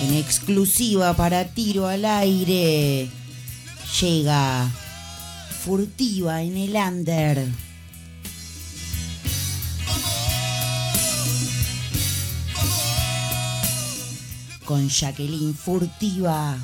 En exclusiva para tiro al aire. Llega furtiva en el under. Con Jacqueline Furtiva.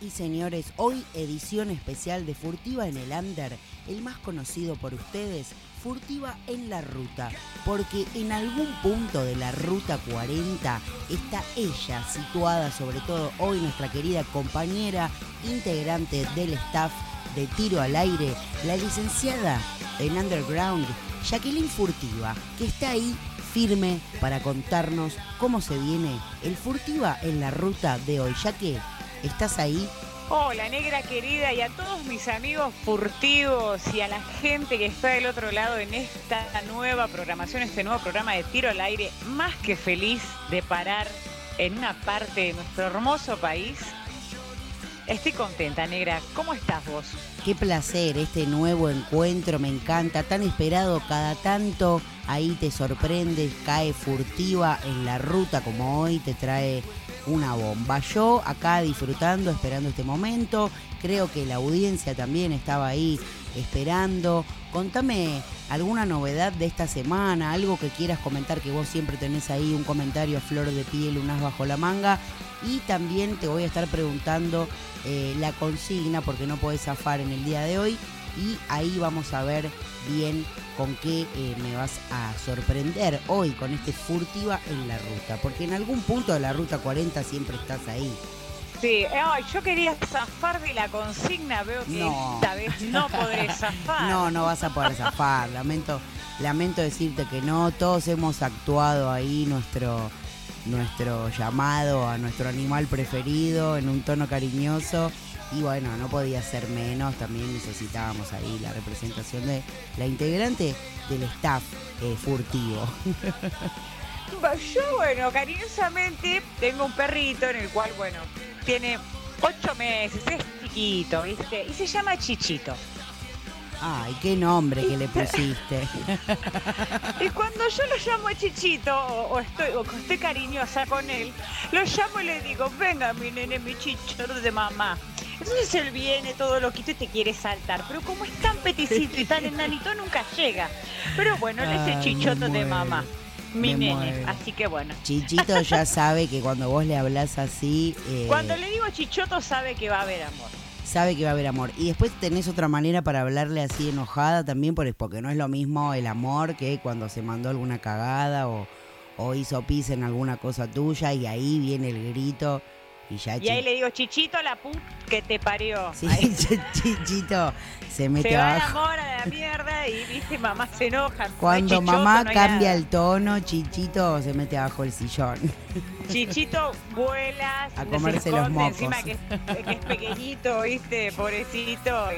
Y señores, hoy edición especial de Furtiva en el Under, el más conocido por ustedes, Furtiva en la Ruta, porque en algún punto de la Ruta 40 está ella situada, sobre todo hoy nuestra querida compañera, integrante del staff de Tiro al Aire, la licenciada en Underground, Jacqueline Furtiva, que está ahí firme para contarnos cómo se viene el Furtiva en la ruta de hoy. Ya que estás ahí, Hola, negra querida, y a todos mis amigos furtivos y a la gente que está del otro lado en esta nueva programación, este nuevo programa de tiro al aire, más que feliz de parar en una parte de nuestro hermoso país. Estoy contenta, negra. ¿Cómo estás vos? qué placer este nuevo encuentro, me encanta, tan esperado cada tanto. ahí te sorprende, cae furtiva en la ruta como hoy, te trae una bomba. Yo acá disfrutando, esperando este momento, creo que la audiencia también estaba ahí esperando. Contame alguna novedad de esta semana, algo que quieras comentar, que vos siempre tenés ahí un comentario a flor de piel, unas bajo la manga. Y también te voy a estar preguntando eh, la consigna, porque no podés zafar en el día de hoy. Y ahí vamos a ver bien con qué eh, me vas a sorprender hoy con este furtiva en la ruta. Porque en algún punto de la ruta 40 siempre estás ahí. Sí, yo quería zafar de la consigna, veo que esta vez no podré zafar. No, no vas a poder zafar, lamento, lamento decirte que no, todos hemos actuado ahí nuestro, nuestro llamado a nuestro animal preferido en un tono cariñoso y bueno, no podía ser menos, también necesitábamos ahí la representación de la integrante del staff eh, furtivo. Yo, bueno, cariñosamente tengo un perrito en el cual, bueno, tiene ocho meses, es chiquito, ¿viste? Y se llama Chichito. Ay, qué nombre que le pusiste. y cuando yo lo llamo a Chichito o, estoy, o estoy cariñosa con él, lo llamo y le digo, venga mi nene, mi chichito de mamá. Entonces él viene todo loquito y te quiere saltar, pero como es tan peticito y tan enanito, nunca llega. Pero bueno, él es el chichoto de mamá mi nene. Así que bueno. Chichito ya sabe que cuando vos le hablas así. Eh, cuando le digo chichoto, sabe que va a haber amor. Sabe que va a haber amor. Y después tenés otra manera para hablarle así enojada también, porque no es lo mismo el amor que cuando se mandó alguna cagada o, o hizo pis en alguna cosa tuya y ahí viene el grito. Y, ahí le digo, Chichito, la put que te parió. Sí, Chichito se mete se va abajo. a la mierda y viste, mamá se enoja. Cuando mamá cambia el tono, Chichito se mete abajo el sillón. Chichito vuela, a comerse los mocos. Encima que es, pequeñito, viste, pobrecito.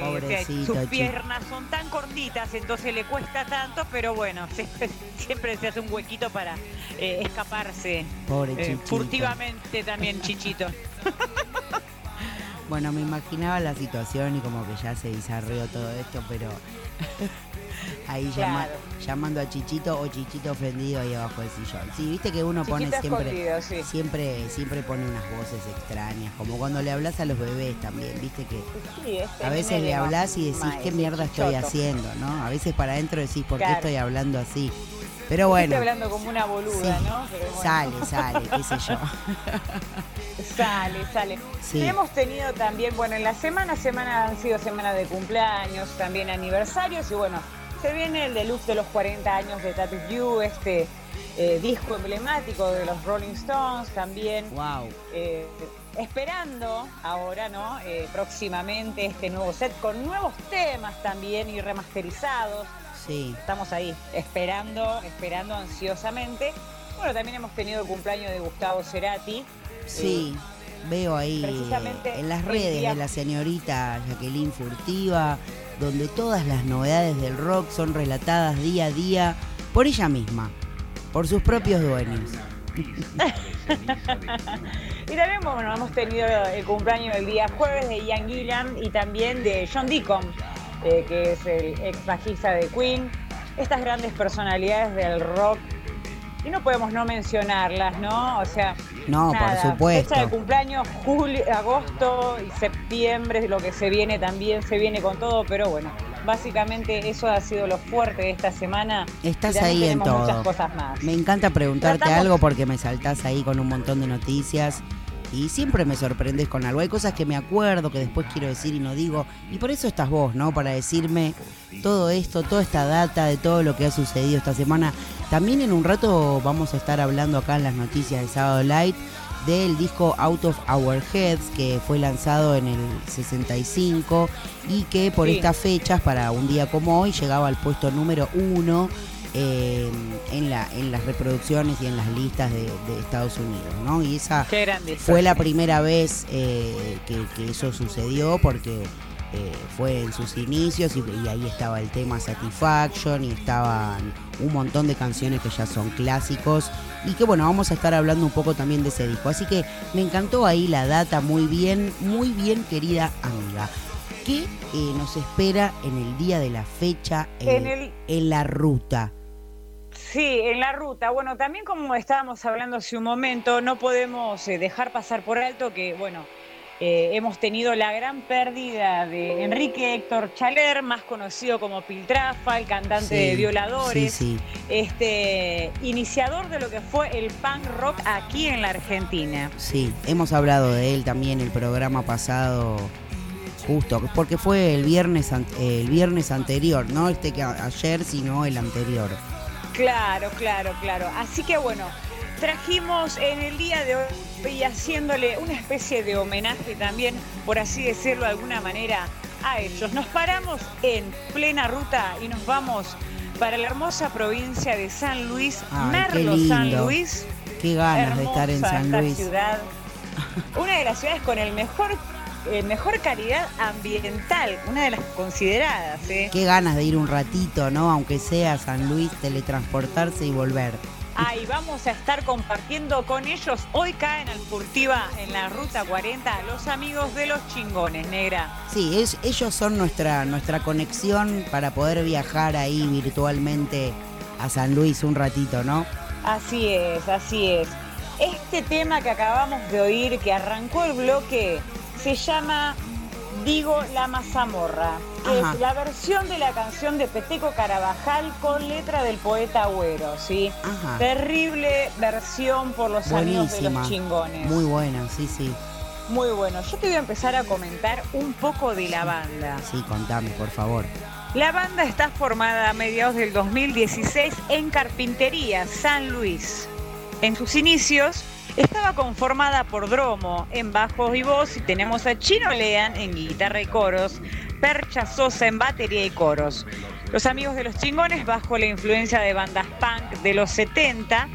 sus piernas son tan cortitas, entonces le cuesta tanto, pero bueno, siempre se hace un huequito para eh, escaparse. Pobre eh, furtivamente también, Chichito. Bueno, me imaginaba la situación y como que ya se desarrolló todo esto, pero ahí llamando a Chichito o Chichito ofendido ahí abajo del sillón. Sí, viste que uno pone siempre, siempre, siempre pone unas voces extrañas, como cuando le hablas a los bebés también, viste que este a veces le hablas y decís qué mierda estoy haciendo, ¿no? A veces para adentro decís por qué estoy hablando así. Pero bueno. Estoy hablando como una boluda, ¿no? Sale, sale, qué sé yo. Sale, sale. hemos tenido también, bueno, en la semana, semana han sido semanas de cumpleaños, también aniversarios y bueno, se viene el deluxe de los 40 años de Tattoo You, este eh, disco emblemático de los Rolling Stones también. Wow. Eh, esperando ahora, ¿no? Eh, próximamente este nuevo set con nuevos temas también y remasterizados. Sí. Estamos ahí, esperando, esperando ansiosamente. Bueno, también hemos tenido el cumpleaños de Gustavo Cerati. Sí, veo ahí en las redes de la señorita Jacqueline Furtiva, donde todas las novedades del rock son relatadas día a día por ella misma, por sus propios dueños. y también bueno, hemos tenido el cumpleaños el día jueves de Ian Gillan y también de John Deacon, eh, que es el ex bajista de Queen. Estas grandes personalidades del rock y no podemos no mencionarlas, ¿no? O sea, no, por supuesto. Fecha de cumpleaños, julio, agosto y septiembre, lo que se viene también, se viene con todo, pero bueno, básicamente eso ha sido lo fuerte de esta semana. Estás ahí en todo. Muchas cosas más. Me encanta preguntarte algo porque me saltás ahí con un montón de noticias y siempre me sorprendes con algo. Hay cosas que me acuerdo, que después quiero decir y no digo. Y por eso estás vos, ¿no? Para decirme todo esto, toda esta data de todo lo que ha sucedido esta semana. También en un rato vamos a estar hablando acá en las noticias de Sábado Light del disco Out of Our Heads que fue lanzado en el 65 y que por estas fechas, para un día como hoy, llegaba al puesto número uno eh, en, la, en las reproducciones y en las listas de, Estados Unidos, ¿no? Y esa fue la primera vez eh, que, eso sucedió porque eh, fue en sus inicios y, ahí estaba el tema Satisfaction y estaban un montón de canciones que ya son clásicos y que bueno, vamos a estar hablando un poco también de ese disco. Así que me encantó ahí la data, muy bien, muy bien querida amiga. ¿Qué nos espera en el día de la fecha en la ruta? Sí, en la ruta. Bueno, también como estábamos hablando hace un momento, no podemos eh, dejar pasar por alto que, bueno, eh, hemos tenido la gran pérdida de Enrique Héctor Chaler, más conocido como Piltrafa, el cantante Sí, de Violadores, sí, sí. este iniciador de lo que fue el punk rock aquí en la Argentina. Sí, hemos hablado de él también el programa pasado, justo, porque fue el viernes, el viernes anterior, no este que ayer, sino el anterior. Claro, claro, claro. Así que bueno, trajimos en el día de hoy y haciéndole una especie de homenaje también, por así decirlo de alguna manera, a ellos. Nos paramos en plena ruta y nos vamos para la hermosa provincia de San Luis, Ay, Merlo San. Luis. Qué ganas de estar en San esta Luis. ciudad. Una de las ciudades con el mejor, eh, mejor calidad ambiental, una de las consideradas. ¿eh? Qué ganas de ir un ratito, ¿no? Aunque sea a San Luis, teletransportarse y volver. Ahí vamos a estar compartiendo con ellos. Hoy caen al Furtiva en la Ruta 40 los amigos de los chingones, negra. Sí, es- ellos son nuestra, nuestra conexión para poder viajar ahí virtualmente a San Luis un ratito, ¿no? Así es, así es. Este tema que acabamos de oír, que arrancó el bloque, se llama Digo la mazamorra, que Ajá. es la versión de la canción de Peteco Carabajal con letra del poeta Agüero, ¿sí? Ajá. Terrible versión por los amigos de Buenísima. los chingones. Muy buena, sí, sí. Muy bueno. Yo te voy a empezar a comentar un poco de la banda. Sí, contame, por favor. La banda está formada a mediados del 2016 en Carpintería, San Luis. En sus inicios estaba conformada por Dromo en bajos y voz y tenemos a Chino Lean en guitarra y coros, Percha Sosa en batería y coros. Los amigos de los chingones, bajo la influencia de bandas punk de los 70,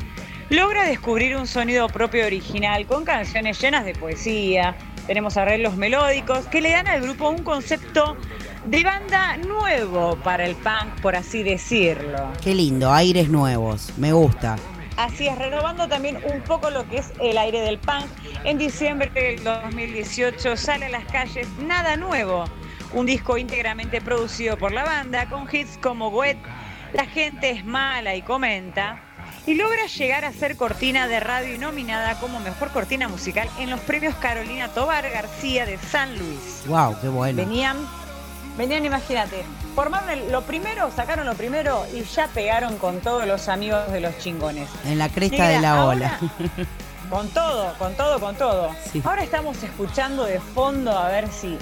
logra descubrir un sonido propio original con canciones llenas de poesía. Tenemos arreglos melódicos que le dan al grupo un concepto de banda nuevo para el punk, por así decirlo. Qué lindo, aires nuevos, me gusta. Así es, renovando también un poco lo que es el aire del punk. En diciembre del 2018 sale a las calles Nada Nuevo, un disco íntegramente producido por la banda con hits como Wet, La gente es mala y comenta. Y logra llegar a ser cortina de radio y nominada como mejor cortina musical en los premios Carolina Tobar García de San Luis. Wow, qué bueno. Venían, venían, imagínate, formaron el- lo primero, sacaron lo primero y ya pegaron con todos los amigos de los chingones. En la cresta Negra, de la ahora- ola. Con todo, con todo, con todo. Sí. Ahora estamos escuchando de fondo, a ver si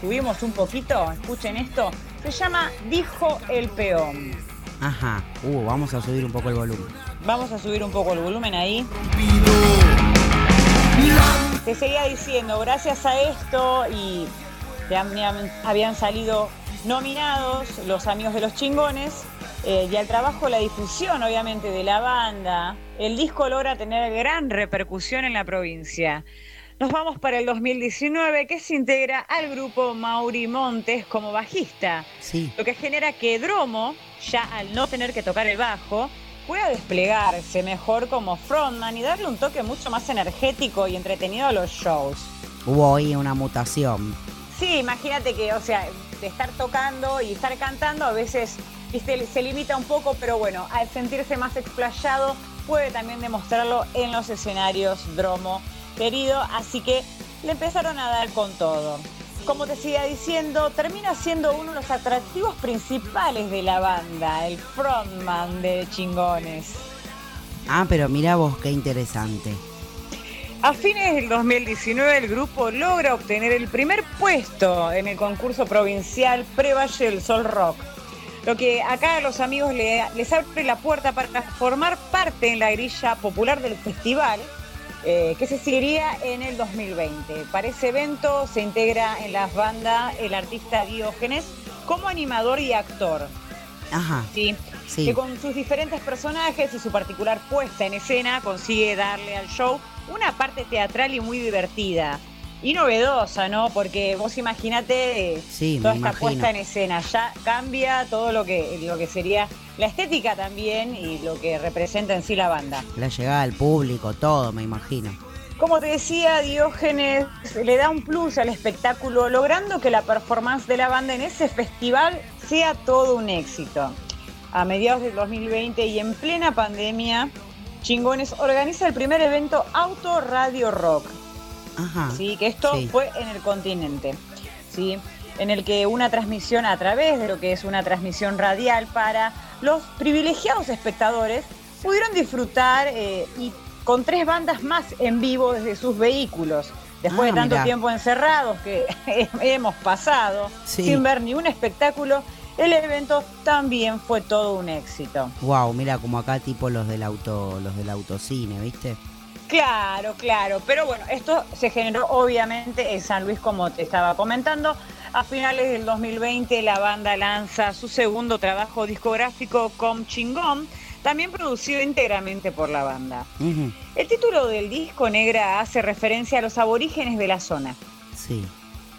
subimos un poquito, escuchen esto. Se llama Dijo el Peón. Ajá. Uh, vamos a subir un poco el volumen. Vamos a subir un poco el volumen ahí. Te seguía diciendo, gracias a esto y que habían, habían salido nominados los amigos de los chingones eh, y al trabajo, la difusión obviamente de la banda, el disco logra tener gran repercusión en la provincia. Nos vamos para el 2019 que se integra al grupo Mauri Montes como bajista, Sí, lo que genera que Dromo, ya al no tener que tocar el bajo, pueda desplegarse mejor como frontman y darle un toque mucho más energético y entretenido a los shows. hubo ahí una mutación. Sí, imagínate que, o sea, de estar tocando y estar cantando a veces viste, se limita un poco, pero bueno, al sentirse más explayado puede también demostrarlo en los escenarios Dromo querido, así que le empezaron a dar con todo. Como te seguía diciendo, termina siendo uno de los atractivos principales de la banda, el frontman de Chingones. Ah, pero mira vos, qué interesante. A fines del 2019 el grupo logra obtener el primer puesto en el concurso provincial Pre-Valle del Sol Rock. Lo que acá a los amigos le- les abre la puerta para formar parte en la grilla popular del festival, eh, que se seguiría en el 2020. Para ese evento se integra en las bandas el artista Diógenes como animador y actor. Ajá, ¿sí? sí. que con sus diferentes personajes y su particular puesta en escena consigue darle al show una parte teatral y muy divertida. Y novedosa, ¿no? Porque vos imaginate Sí, toda esta imagino. puesta en escena. Ya cambia todo lo que, lo que sería la estética también y lo que representa en sí la banda. La llegada al público, todo, me imagino. Como te decía, Diógenes le da un plus al espectáculo, logrando que la performance de la banda en ese festival sea todo un éxito. a mediados del 2020 y en plena pandemia, Chingones organiza el primer evento Auto Radio Rock. Ajá. Sí, que esto Sí. fue en el continente. Sí, en el que una transmisión a través de lo que es una transmisión radial para los privilegiados espectadores pudieron disfrutar eh, y con tres bandas más en vivo desde sus vehículos. Después Ah, de tanto mirá. tiempo encerrados que hemos pasado Sí. sin ver ni un espectáculo, el evento también fue todo un éxito. Wow, mira, como acá tipo los del auto, los del autocine, ¿viste? Claro, claro, pero bueno, esto se generó obviamente en San Luis, como te estaba comentando. A finales del 2020 la banda lanza su segundo trabajo discográfico, Com Chingón, también producido íntegramente por la banda. El título del disco Negra hace referencia a los aborígenes de la zona. Sí.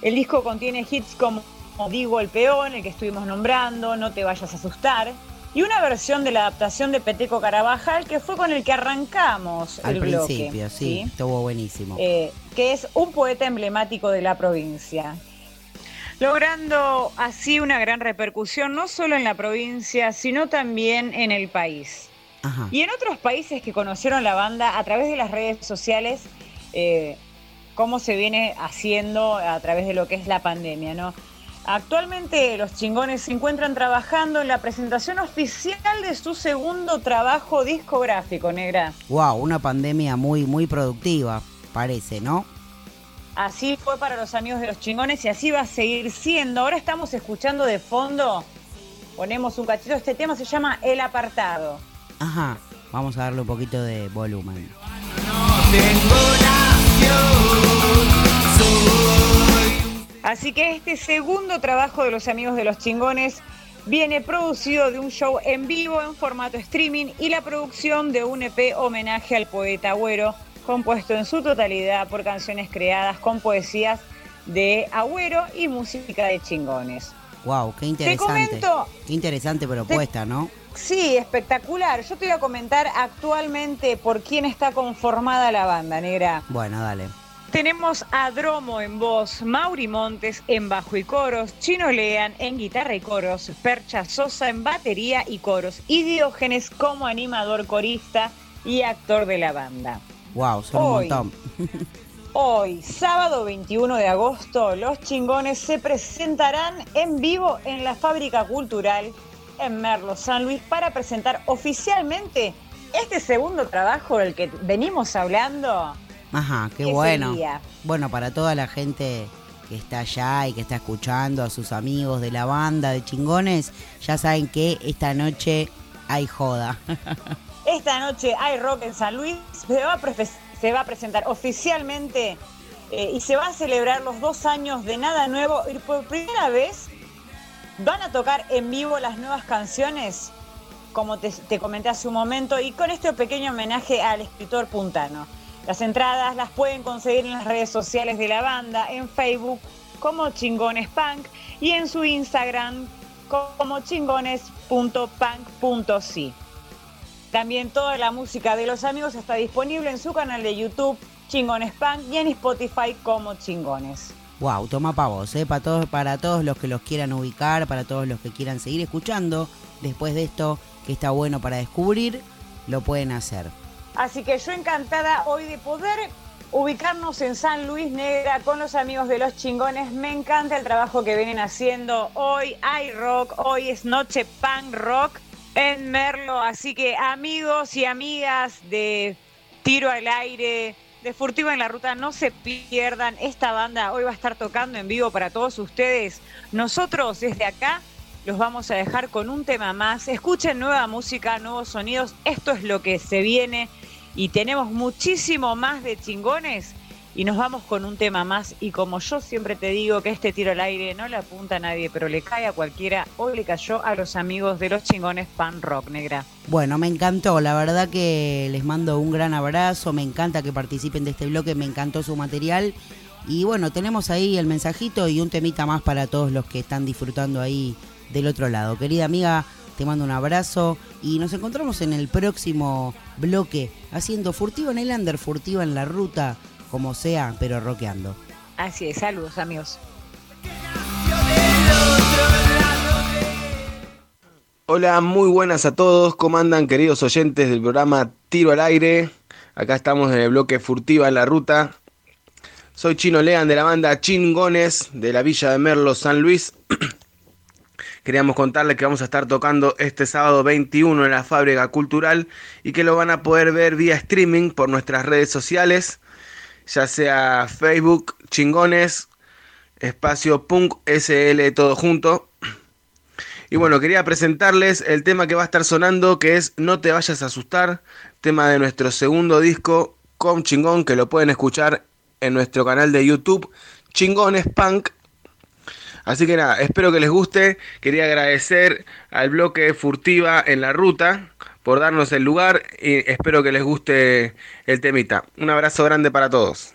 El disco contiene hits como Digo el Peón, el que estuvimos nombrando, No te vayas a asustar, y una versión de la adaptación de Peteco Carabajal que fue con el que arrancamos Al el bloque. principio, sí, estuvo buenísimo. Eh, que es un poeta emblemático de la provincia. Logrando así una gran repercusión no solo en la provincia, sino también en el país. Ajá. Y en otros países que conocieron la banda a través de las redes sociales, eh, cómo se viene haciendo a través de lo que es la pandemia, ¿no? Actualmente los chingones se encuentran trabajando en la presentación oficial de su segundo trabajo discográfico, negra. Wow, una pandemia muy, muy productiva, parece, ¿no? Así fue para los amigos de los chingones y así va a seguir siendo. Ahora estamos escuchando de fondo, ponemos un cachito, este tema se llama El Apartado. Ajá. Vamos a darle un poquito de volumen. Así que este segundo trabajo de los amigos de los chingones viene producido de un show en vivo en formato streaming y la producción de un EP homenaje al poeta Agüero, compuesto en su totalidad por canciones creadas con poesías de Agüero y música de chingones. Wow, qué interesante. comento- Qué interesante propuesta, ¿no? Sí, espectacular. Yo te voy a comentar actualmente por quién está conformada la banda, negra. Bueno, dale. Tenemos a Dromo en voz, Mauri Montes en bajo y coros, Chino Lean en guitarra y coros, Percha Sosa en batería y coros y Diógenes como animador corista y actor de la banda. Wow, son Hoy. un montón. Hoy, sábado 21 de agosto, los chingones se presentarán en vivo en la Fábrica Cultural en Merlo, San Luis, para presentar oficialmente este segundo trabajo del que venimos hablando. Ajá, qué ¿Qué bueno. sería? Bueno, para toda la gente que está allá y que está escuchando a sus amigos de la banda de chingones, ya saben que esta noche hay joda. Esta noche hay rock en San Luis, se va a, prefe- se va a presentar oficialmente eh, y se va a celebrar los dos años de Nada Nuevo y por primera vez van a tocar en vivo las nuevas canciones, como te, te comenté hace un momento, y con este pequeño homenaje al escritor puntano. Las entradas las pueden conseguir en las redes sociales de la banda, en Facebook como Chingones Punk y en su Instagram como chingones.punk.si. También toda la música de los amigos está disponible en su canal de YouTube Chingones Punk y en Spotify como Chingones. Wow, toma pa' vos, ¿eh? Para todos, para todos los que los quieran ubicar, para todos los que quieran seguir escuchando, después de esto que está bueno para descubrir, lo pueden hacer. Así que yo encantada hoy de poder ubicarnos en San Luis Negra con los amigos de los chingones. Me encanta el trabajo que vienen haciendo. Hoy hay rock, hoy es noche punk rock en Merlo. Así que amigos y amigas de Tiro al Aire, de Furtiva en la Ruta, no se pierdan. Esta banda hoy va a estar tocando en vivo para todos ustedes. Nosotros desde acá los vamos a dejar con un tema más. Escuchen nueva música, nuevos sonidos. Esto es lo que se viene y tenemos muchísimo más de chingones y nos vamos con un tema más. Y como yo siempre te digo que este tiro al aire no le apunta a nadie pero le cae a cualquiera hoy le cayó a los amigos de los chingones pan rock negra. Bueno, me encantó, la verdad que les mando un gran abrazo, me encanta que participen de este bloque, me encantó su material. Y bueno, tenemos ahí el mensajito y un temita más para todos los que están disfrutando ahí del otro lado. Querida amiga, te mando un abrazo y nos encontramos en el próximo bloque haciendo furtivo en el under, furtiva en la ruta, como sea, pero rockeando. así es saludos amigos Hola, muy buenas a todos. ¿Cómo andan, queridos oyentes del programa Tiro al Aire? Acá estamos en el bloque Furtiva en la Ruta. Soy Chino Lean de la banda Chingones de la Villa de Merlo, San Luis. Queríamos contarles que vamos a estar tocando este sábado 21 en la Fábrica Cultural y que lo van a poder ver vía streaming por nuestras redes sociales, ya sea Facebook, Chingones, espacio Punk SL, todo junto. Y bueno, quería presentarles el tema que va a estar sonando, que es No te vayas a asustar, tema de nuestro segundo disco, con Chingón, que lo pueden escuchar en nuestro canal de YouTube, Chingones Punk. Así que nada, espero que les guste. Quería agradecer al bloque Furtiva en la ruta por darnos el lugar y espero que les guste el temita. Un abrazo grande para todos.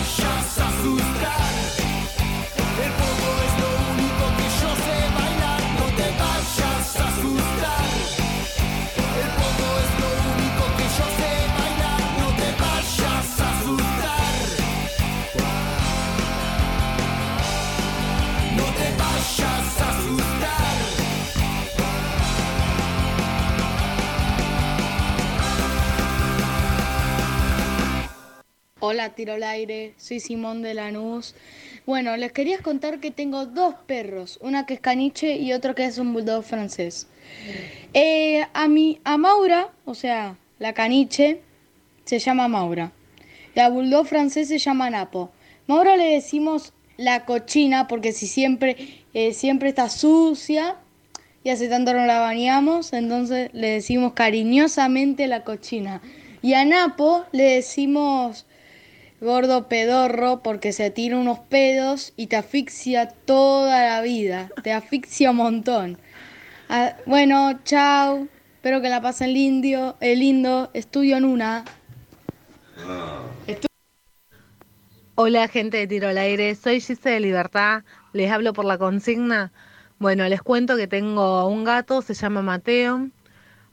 Te Hola, tiro al aire, soy Simón de Lanús. Bueno, les quería contar que tengo dos perros, una que es caniche y otro que es un bulldog francés. Eh, a, mi, a Maura, o sea, la caniche, se llama Maura. La bulldog francés se llama Napo. Maura le decimos la cochina porque si siempre, eh, siempre está sucia y hace tanto no la bañamos, entonces le decimos cariñosamente la cochina. Y a Napo le decimos gordo pedorro porque se tira unos pedos y te asfixia toda la vida, te asfixia un montón. Ah, bueno, chao, espero que la pasen lindo, eh, lindo, estudio en una. Hola gente de Tiro al Aire, soy Gise de Libertad, les hablo por la consigna. Bueno, les cuento que tengo un gato, se llama Mateo,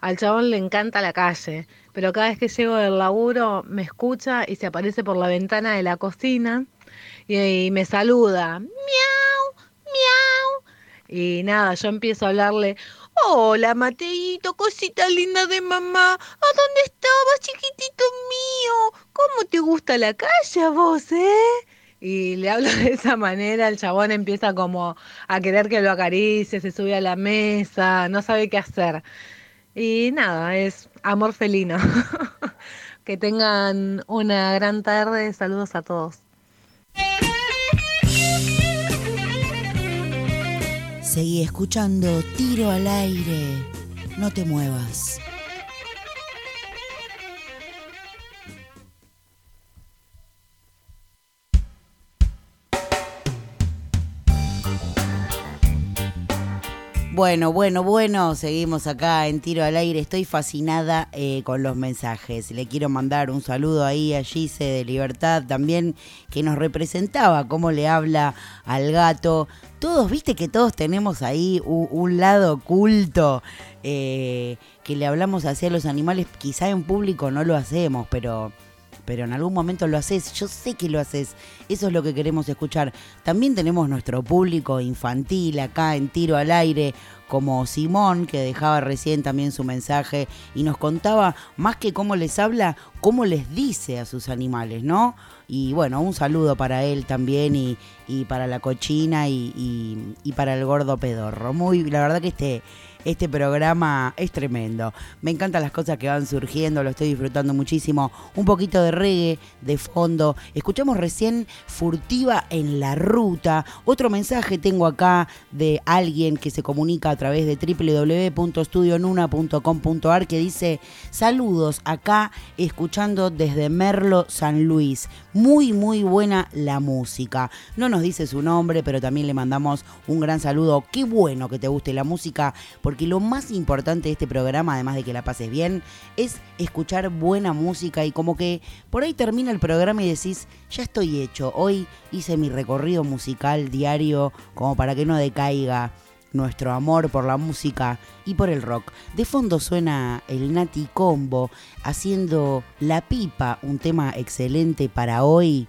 al chabón le encanta la calle, pero cada vez que llego del laburo me escucha y se aparece por la ventana de la cocina y, me saluda, miau, miau. Y nada, yo empiezo a hablarle, Hola, Mateito, cosita linda de mamá. ¿A dónde estabas, chiquitito mío? ¿Cómo te gusta la calle a vos, eh? Y le hablo de esa manera, el chabón empieza como a querer que lo acaricie, se sube a la mesa, no sabe qué hacer. Y nada, es amor felino. que tengan una gran tarde, saludos a todos. Seguí escuchando Tiro al aire. No te muevas. Bueno, bueno, bueno, seguimos acá en Tiro al Aire. Estoy fascinada eh, con los mensajes. Le quiero mandar un saludo ahí a Gise de Libertad también, que nos representaba cómo le habla al gato. Todos, viste que todos tenemos ahí un, lado oculto eh, que le hablamos hacia los animales. Quizá en público no lo hacemos, pero pero en algún momento lo haces, yo sé que lo haces, eso es lo que queremos escuchar. También tenemos nuestro público infantil acá en Tiro al Aire, como Simón, que dejaba recién también su mensaje y nos contaba, más que cómo les habla, cómo les dice a sus animales, ¿no? Y bueno, un saludo para él también y, y para la cochina y, y, y para el gordo pedorro. Muy, la verdad que este este programa es tremendo. Me encantan las cosas que van surgiendo, lo estoy disfrutando muchísimo. Un poquito de reggae de fondo. Escuchamos recién Furtiva en la ruta. Otro mensaje tengo acá de alguien que se comunica a través de www.studionuna.com.ar que dice saludos acá escuchando desde Merlo San Luis. Muy muy buena la música. No nos dice su nombre, pero también le mandamos un gran saludo. Qué bueno que te guste la música porque lo más importante de este programa, además de que la pases bien, es escuchar buena música y como que por ahí termina el programa y decís, ya estoy hecho, hoy hice mi recorrido musical diario como para que no decaiga nuestro amor por la música y por el rock. De fondo suena el Nati Combo haciendo La Pipa, un tema excelente para hoy.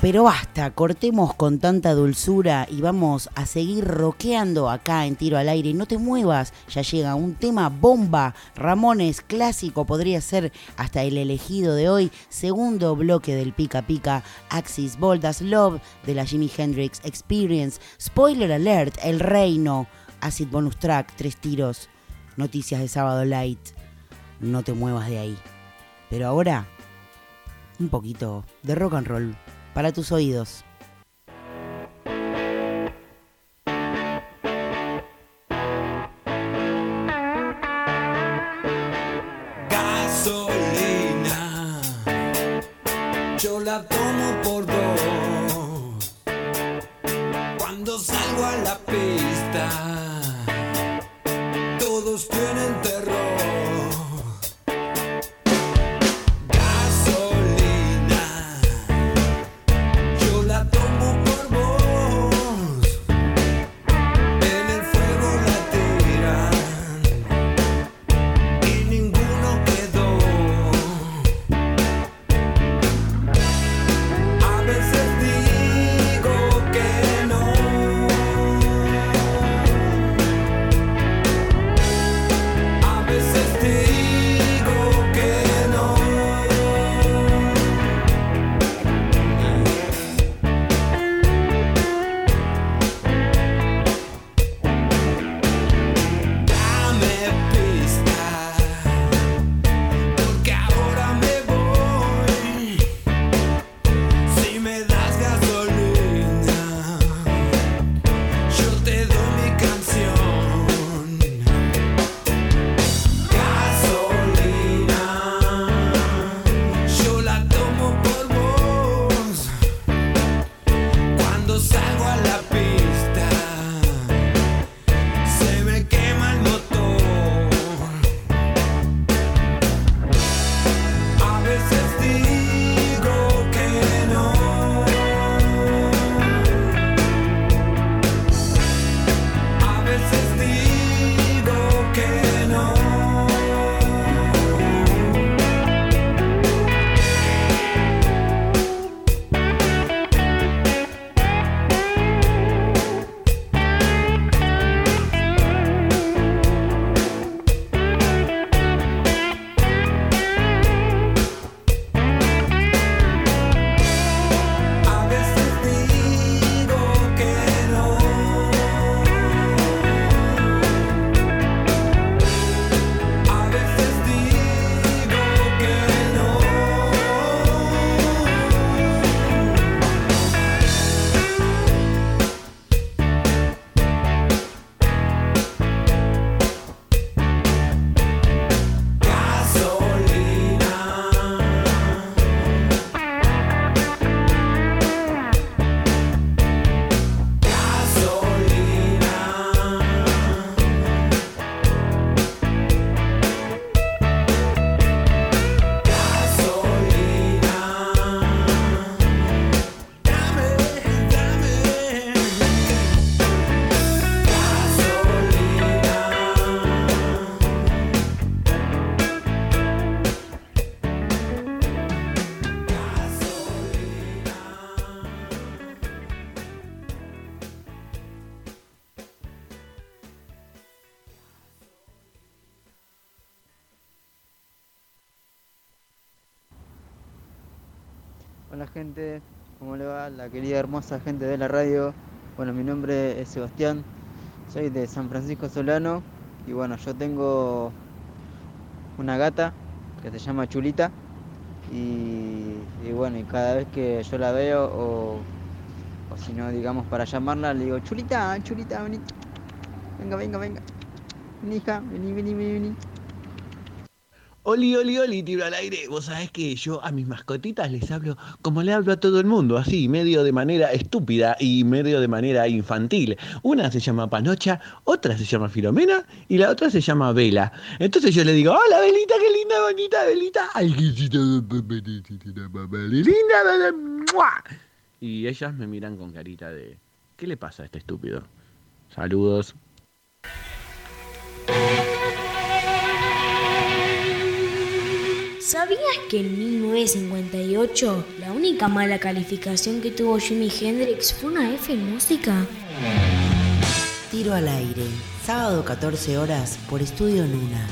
Pero basta, cortemos con tanta dulzura y vamos a seguir roqueando acá en Tiro al Aire. No te muevas, ya llega un tema bomba. Ramones, clásico, podría ser hasta el elegido de hoy. Segundo bloque del Pica Pica, Axis Bold as Love de la Jimi Hendrix Experience. Spoiler Alert, El Reino, Acid Bonus Track, Tres Tiros, Noticias de Sábado Light. No te muevas de ahí. Pero ahora, un poquito de rock and roll para tus oídos. La querida hermosa gente de la radio. Bueno, mi nombre es Sebastián, soy de San Francisco Solano y bueno, yo tengo una gata que se llama Chulita y, y bueno, y cada vez que yo la veo o, o si no, digamos, para llamarla, le digo, Chulita, Chulita, vení, venga, venga, venga, vení hija, vení, vení, vení, vení. Oli, oli, oli, tiro al aire. Vos sabés que yo a mis mascotitas les hablo como le hablo a todo el mundo, así, medio de manera estúpida y medio de manera infantil. Una se llama Panocha, otra se llama Filomena y la otra se llama Vela. Entonces yo le digo, hola Velita, qué linda, bonita Velita. Ay, linda. Y ellas me miran con carita de, ¿qué le pasa a este estúpido? Saludos. ¿Sabías que en 1958 la única mala calificación que tuvo Jimi Hendrix fue una F en música? Tiro al aire, sábado 14 horas por Estudio Luna.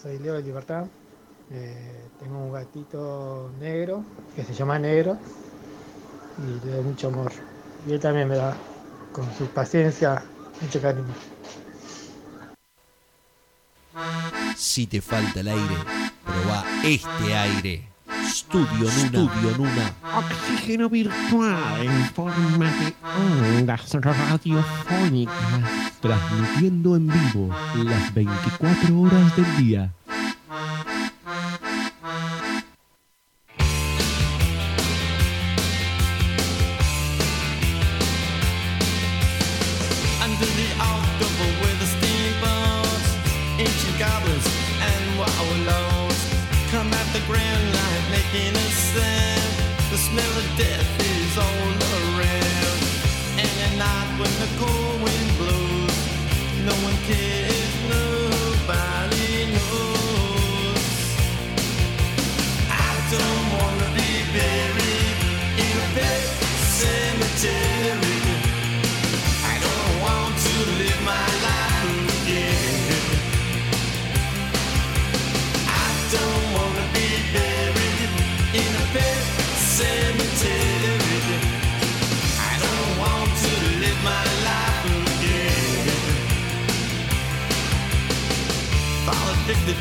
soy Leo de Libertad. Eh, tengo un gatito negro que se llama Negro y le doy mucho amor. Y él también me da, con su paciencia, mucho cariño. Si te falta el aire, probá este aire. Studio Nuna. Studio Nuna. Oxígeno virtual en forma de ondas radiofónicas. Transmitiendo en vivo las 24 horas del día. when the blows, no one cares.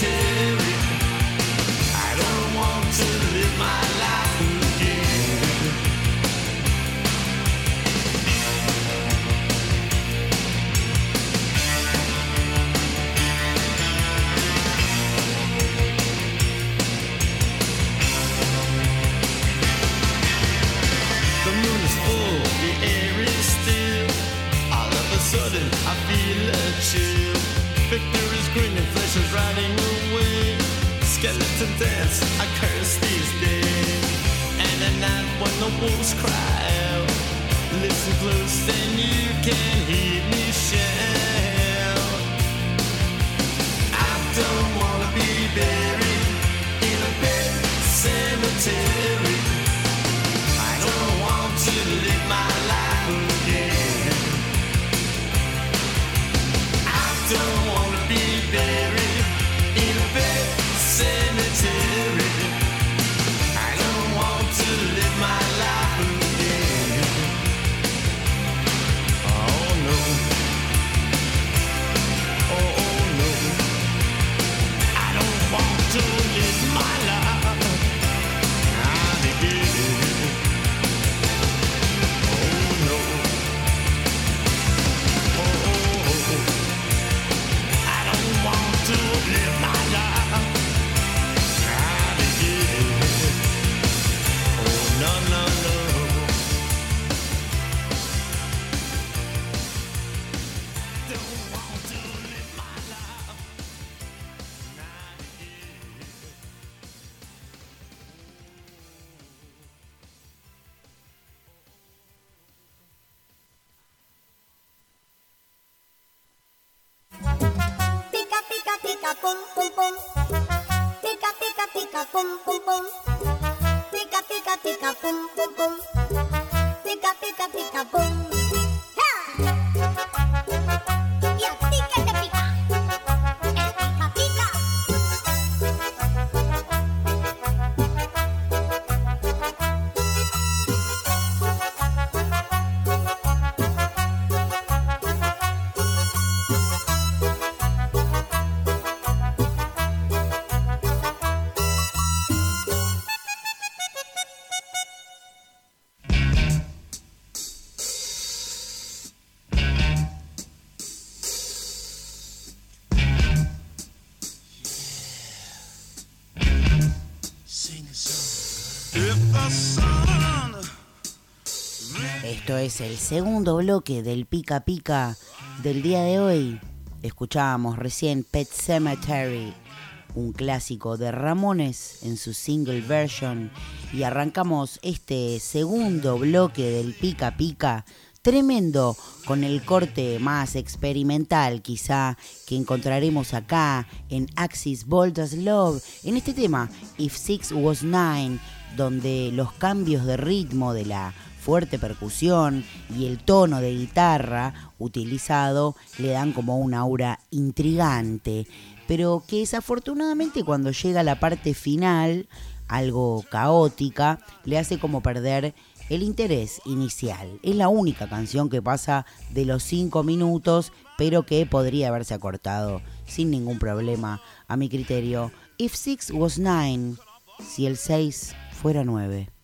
to El segundo bloque del Pica Pica del día de hoy. Escuchábamos recién Pet Cemetery, un clásico de Ramones en su single version. Y arrancamos este segundo bloque del Pica Pica tremendo con el corte más experimental quizá que encontraremos acá en Axis Bold as Love en este tema If Six Was Nine donde los cambios de ritmo de la fuerte percusión y el tono de guitarra utilizado le dan como un aura intrigante pero que desafortunadamente cuando llega la parte final algo caótica le hace como perder el interés inicial. Es la única canción que pasa de los 5 minutos, pero que podría haberse acortado sin ningún problema, a mi criterio. If 6 was 9, si el 6 fuera 9.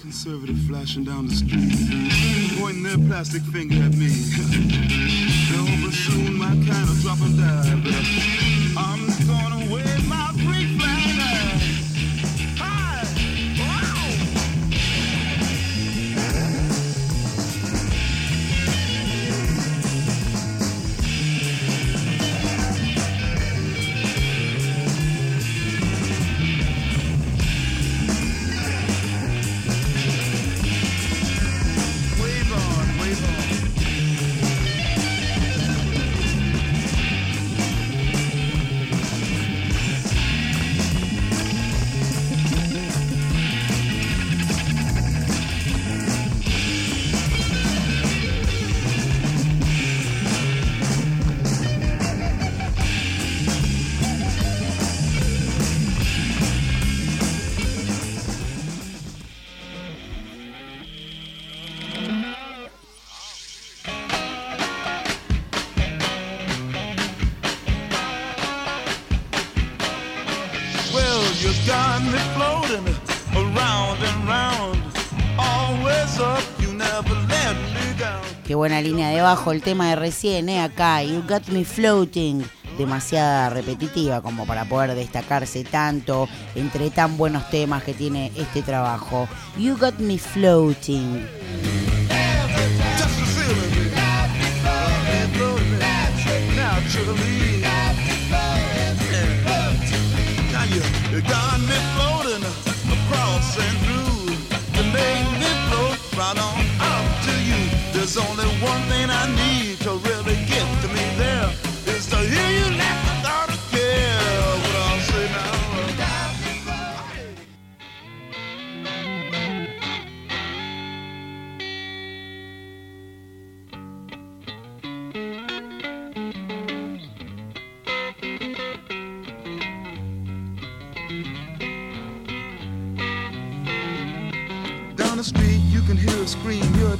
Conservative flashing down the street, pointing their plastic finger at me. They're hoping soon my kind will drop and die, but buena línea de bajo el tema de recién, ¿eh? Acá, You Got Me Floating. Demasiada repetitiva como para poder destacarse tanto entre tan buenos temas que tiene este trabajo. You Got Me Floating. There's only one thing I need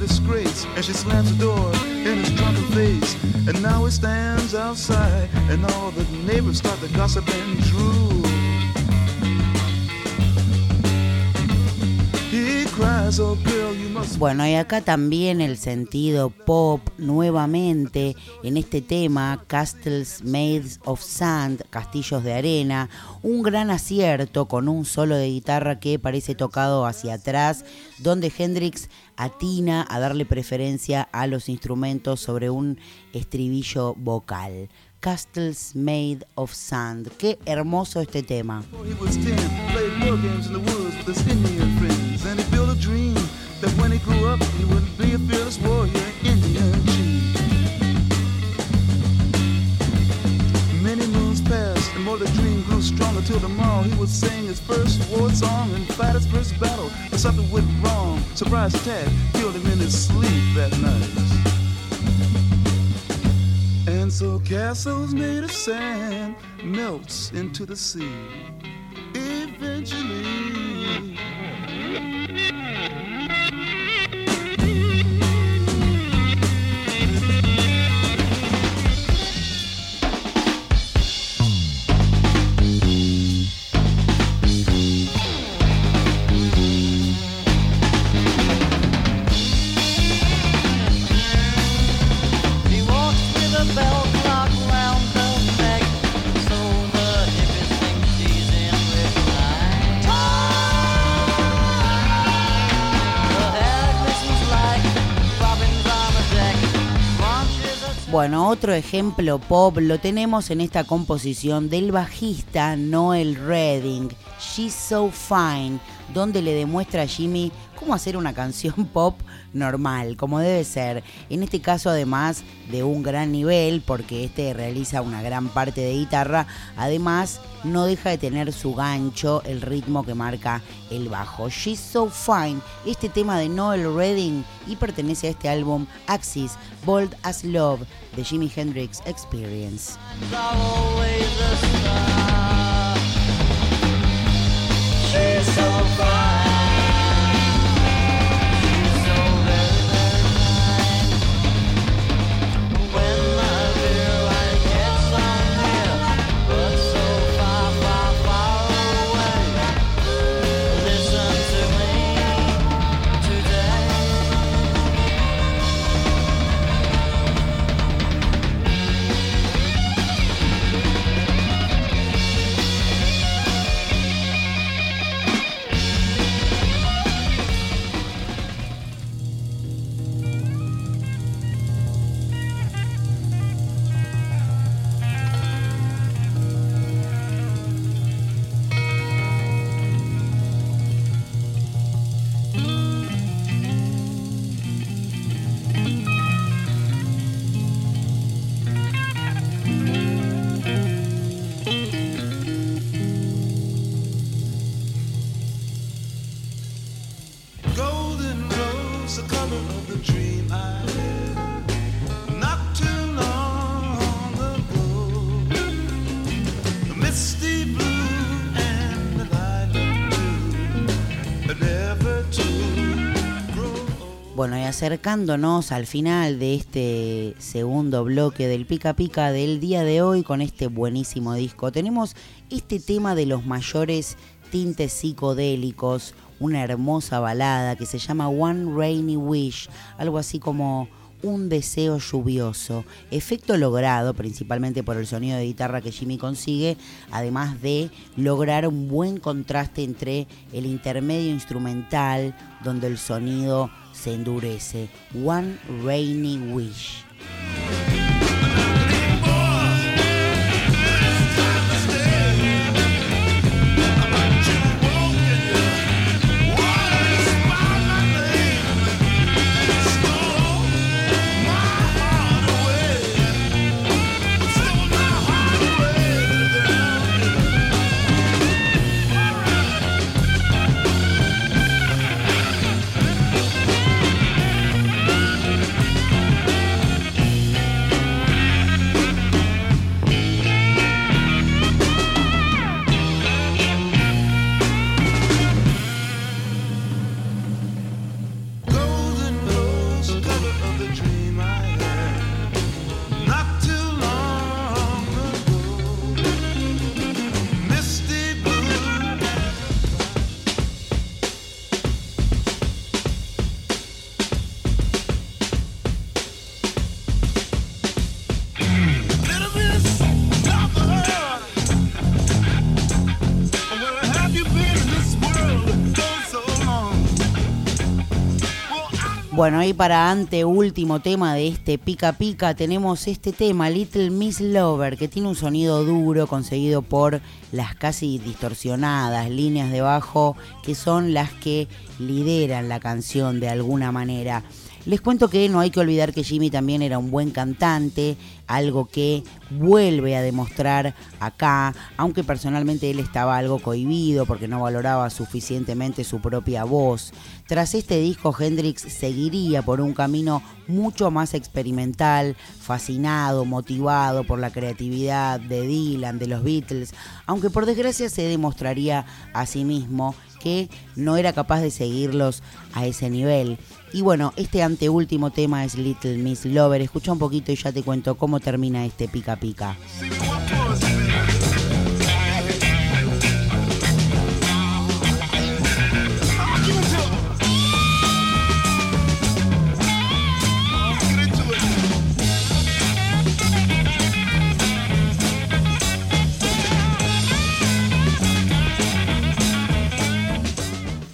disgrace. And she slams the door in his drunken face. And now he stands outside, and all the neighbors start to gossip and drool. Bueno, y acá también el sentido pop nuevamente en este tema, Castles Made of Sand, Castillos de Arena, un gran acierto con un solo de guitarra que parece tocado hacia atrás, donde Hendrix atina a darle preferencia a los instrumentos sobre un estribillo vocal. Castles Made of Sand, qué hermoso este tema. Grew up, he would be a fearless warrior, Indian chief. Many moons passed, and more the dream grew stronger till tomorrow he would sing his first war song and fight his first battle. But something went wrong. Surprise attack killed him in his sleep that night. And so castles made of sand melts into the sea. Eventually. Bueno, otro ejemplo pop lo tenemos en esta composición del bajista Noel Redding, She's So Fine, donde le demuestra a Jimmy cómo hacer una canción pop normal, como debe ser. En este caso, además de un gran nivel, porque este realiza una gran parte de guitarra, además no deja de tener su gancho, el ritmo que marca el bajo. She's So Fine, este tema de Noel Redding y pertenece a este álbum Axis, Bold as Love, de Jimi Hendrix Experience. She's so fine. Acercándonos al final de este segundo bloque del Pica Pica del día de hoy con este buenísimo disco, tenemos este tema de los mayores tintes psicodélicos, una hermosa balada que se llama One Rainy Wish, algo así como un deseo lluvioso, efecto logrado principalmente por el sonido de guitarra que Jimmy consigue, además de lograr un buen contraste entre el intermedio instrumental, donde el sonido se endurece. One Rainy Wish. Bueno, y para anteúltimo tema de este pica pica tenemos este tema, Little Miss Lover, que tiene un sonido duro conseguido por las casi distorsionadas líneas de bajo que son las que lideran la canción de alguna manera. Les cuento que no hay que olvidar que Jimmy también era un buen cantante, algo que vuelve a demostrar acá, aunque personalmente él estaba algo cohibido porque no valoraba suficientemente su propia voz. Tras este disco, Hendrix seguiría por un camino mucho más experimental, fascinado, motivado por la creatividad de Dylan, de los Beatles, aunque por desgracia se demostraría a sí mismo que no era capaz de seguirlos a ese nivel. Y bueno, este anteúltimo tema es Little Miss Lover. Escucha un poquito y ya te cuento cómo termina este pica pica.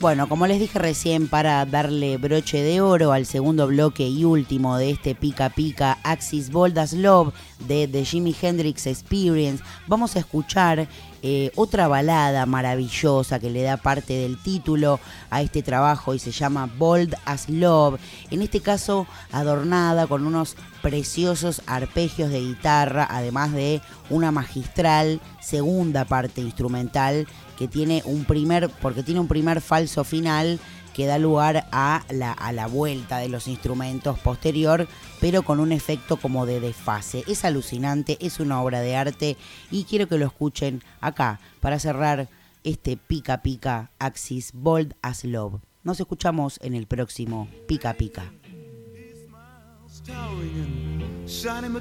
Bueno, como les dije recién, para darle broche de oro al segundo bloque y último de este Pica Pica Axis Bold as Love de The Jimi Hendrix Experience, vamos a escuchar eh, otra balada maravillosa que le da parte del título a este trabajo y se llama Bold as Love. En este caso, adornada con unos preciosos arpegios de guitarra, además de una magistral segunda parte instrumental que tiene un primer, porque tiene un primer falso final que da lugar a la, a la vuelta de los instrumentos posterior, pero con un efecto como de desfase. Es alucinante, es una obra de arte y quiero que lo escuchen acá para cerrar este Pica Pica Axis Bold as Love. Nos escuchamos en el próximo Pica Pica.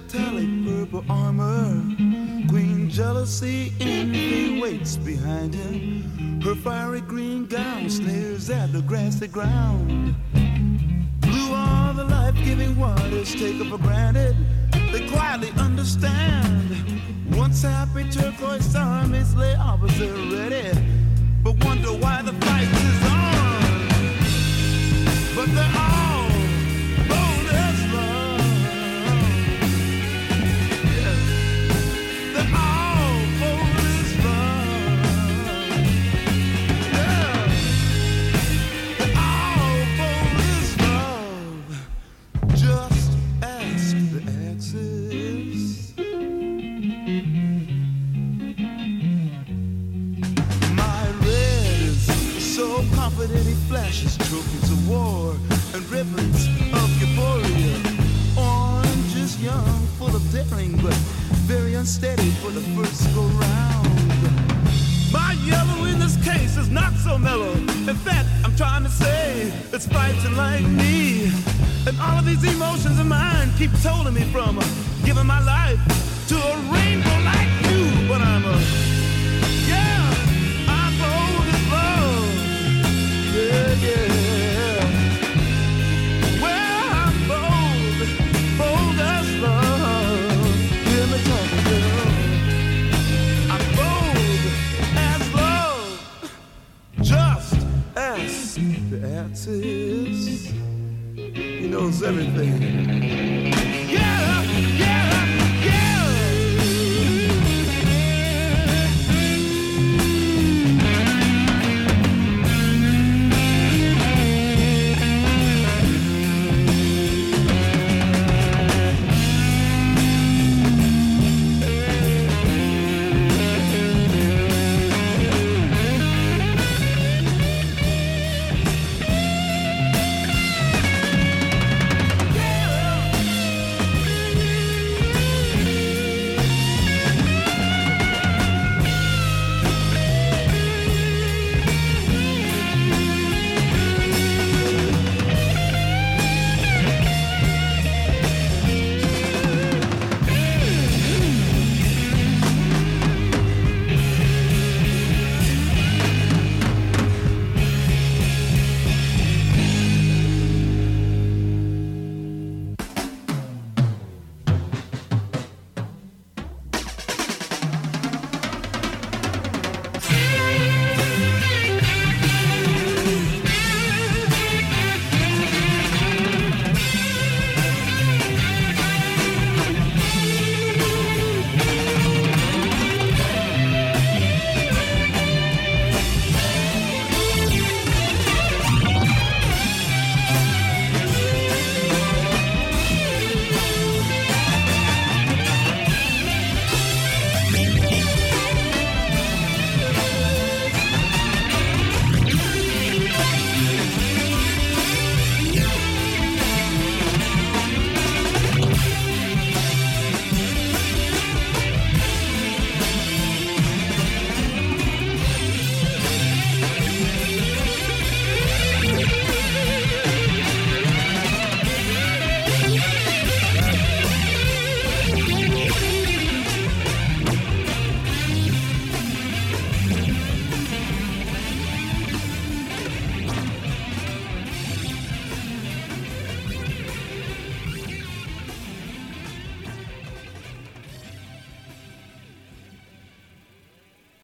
towering. Jealousy envy waits behind him. Her fiery green gown sneers at the grassy ground. Blue are the life-giving waters taken for granted. They quietly understand. Once happy turquoise armies lay opposite ready, but wonder why the fight is on. But they're all